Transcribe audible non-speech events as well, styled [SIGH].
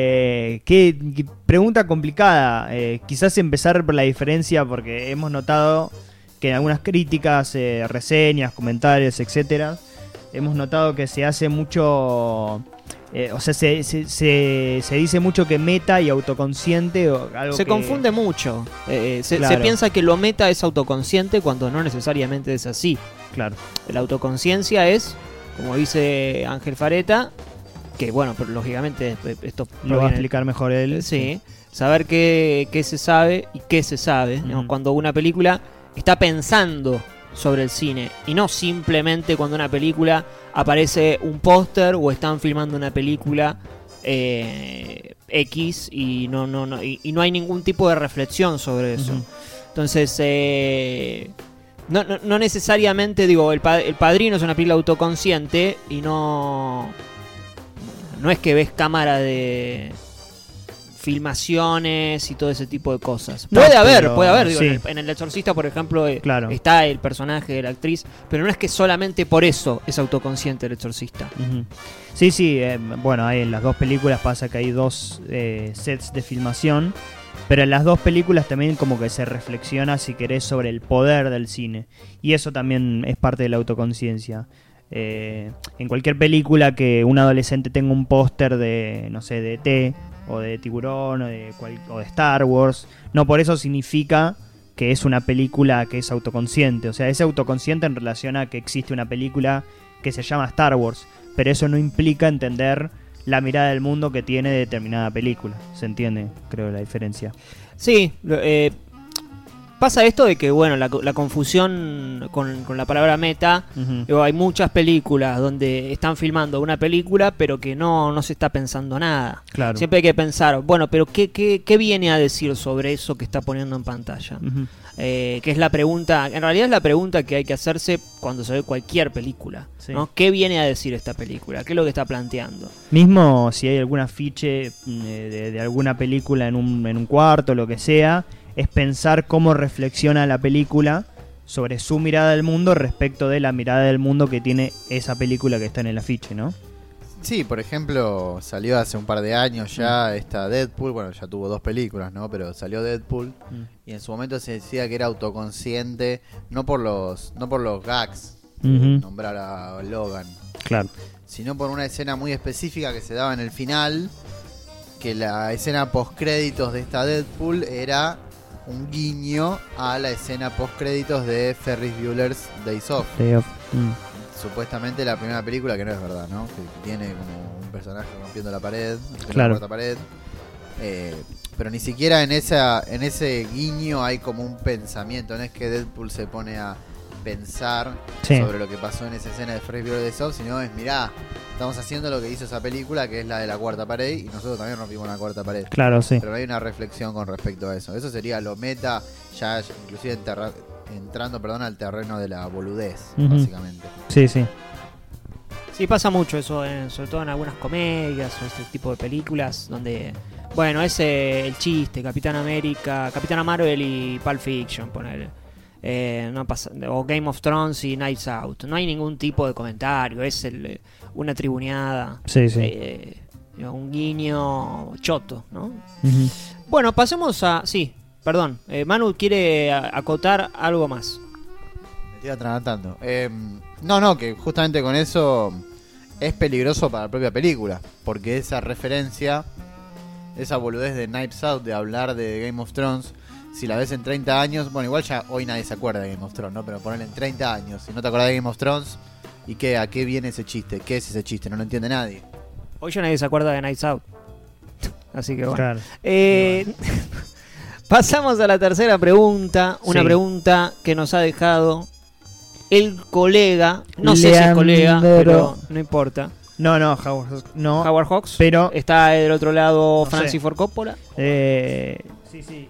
Eh, qué, qué pregunta complicada. Eh, quizás empezar por la diferencia, porque hemos notado que en algunas críticas, eh, reseñas, comentarios, etcétera, hemos notado que se hace mucho. eh, o sea, se, se- se- se dice mucho que meta y autoconsciente. O algo Se que- confunde mucho. Eh, se, piensa que lo meta es autoconsciente cuando no necesariamente es así. Claro. La autoconciencia es, como dice Ángel Fareta, que bueno, pero lógicamente eh, esto Lo va a explicar mejor él. Sí, saber qué, qué se sabe y qué se sabe. Cuando una película está pensando sobre el cine y no simplemente cuando una película aparece un póster o están filmando una película eh, X y no, no, no, y, y no hay ningún tipo de reflexión sobre eso. Entonces, eh, no, no- no necesariamente, digo, el, pa- el Padrino es una película autoconsciente y no. No es que ves cámara de filmaciones y todo ese tipo de cosas. No, Puede haber, puede haber. digo, sí. en, el, en El Exorcista, por ejemplo, eh, Claro. está el personaje de la actriz, pero no es que solamente por eso es autoconsciente el Exorcista. Sí, sí, eh, bueno, hay en las dos películas pasa que hay dos eh, sets de filmación, pero en las dos películas también como que se reflexiona, si querés, sobre el poder del cine. Y eso también es parte de la autoconciencia. Eh, en cualquier película que un adolescente tenga un póster de, no sé, de ET, o de Tiburón, o de, Star Wars, no por eso significa que es una película que es autoconsciente. O sea, es autoconsciente en relación a que existe una película que se llama Star Wars, pero eso no implica entender la mirada del mundo que tiene determinada película. ¿Se entiende? Creo la diferencia. Sí, eh, pasa esto de que, bueno, la, la confusión con, con la palabra meta. Digo, hay muchas películas donde están filmando una película, pero que no, no se está pensando nada. Claro. Siempre hay que pensar, bueno, pero ¿qué, qué, qué viene a decir sobre eso que está poniendo en pantalla? Eh, que es la pregunta, en realidad es la pregunta que hay que hacerse cuando se ve cualquier película. Sí. ¿no? ¿Qué viene a decir esta película? ¿Qué es lo que está planteando? Mismo si hay algún afiche mm, eh, de, de alguna película en un, en un cuarto, lo que sea, es pensar cómo reflexiona la película sobre su mirada del mundo respecto de la mirada del mundo que tiene esa película que está en el afiche, ¿no? Sí, por ejemplo, salió hace un par de años ya esta Deadpool, bueno, ya tuvo dos películas, ¿no? Pero salió Deadpool y en su momento se decía que era autoconsciente, no por los no por los gags, nombrar a Logan, Claro. sino por una escena muy específica que se daba en el final, que la escena post créditos de esta Deadpool era un guiño a la escena post créditos de Ferris Bueller's Days Off. Mm. Supuestamente la primera película, que no es verdad, ¿no? Que tiene como un personaje rompiendo la pared, Claro. la pared. Eh, pero ni siquiera en esa en ese guiño hay como un pensamiento, no es que Deadpool se pone a pensar Sí. sobre lo que pasó en esa escena de Fresh Bueller de Soft, sino es, mirá, estamos haciendo lo que hizo esa película, que es la de la cuarta pared, y nosotros también rompimos la cuarta pared. Claro, sí. Pero no hay una reflexión con respecto a eso. Eso sería lo meta, ya inclusive enterra- entrando perdón, al terreno de la boludez, básicamente. Sí, sí. Sí, pasa mucho eso, eh, sobre todo en algunas comedias o este tipo de películas donde, bueno, es eh, el chiste, Capitán América, Capitana Marvel y Pulp Fiction, poner no pasa, o Game of Thrones y Knives Out. No hay ningún tipo de comentario, es el, eh, una tribuneada, Sí, sí. eh, un guiño choto, ¿no? Bueno, pasemos a... Sí, perdón, eh, Manu quiere acotar algo más. Me estoy atragantando. Eh, no, no, que justamente con eso es peligroso para la propia película. Porque esa referencia, esa boludez de Knives Out de hablar de Game of Thrones, si la ves en 30 años, bueno, igual ya hoy nadie se acuerda de Game of Thrones, ¿no? Pero ponerle en 30 años, si no te acordás de Game of Thrones, ¿y qué? ¿A qué viene ese chiste? ¿Qué es ese chiste? No lo entiende nadie. Hoy ya nadie se acuerda de Knives Out. [LAUGHS] Así que bueno. Claro. Eh, [LAUGHS] pasamos a la tercera pregunta. Una Sí. pregunta que nos ha dejado el colega. No sé si es colega, pero no importa. No, no, Howard, no. Howard Hawks. Pero, Está del otro lado No Francis sé. Ford Coppola. eh, sí, sí.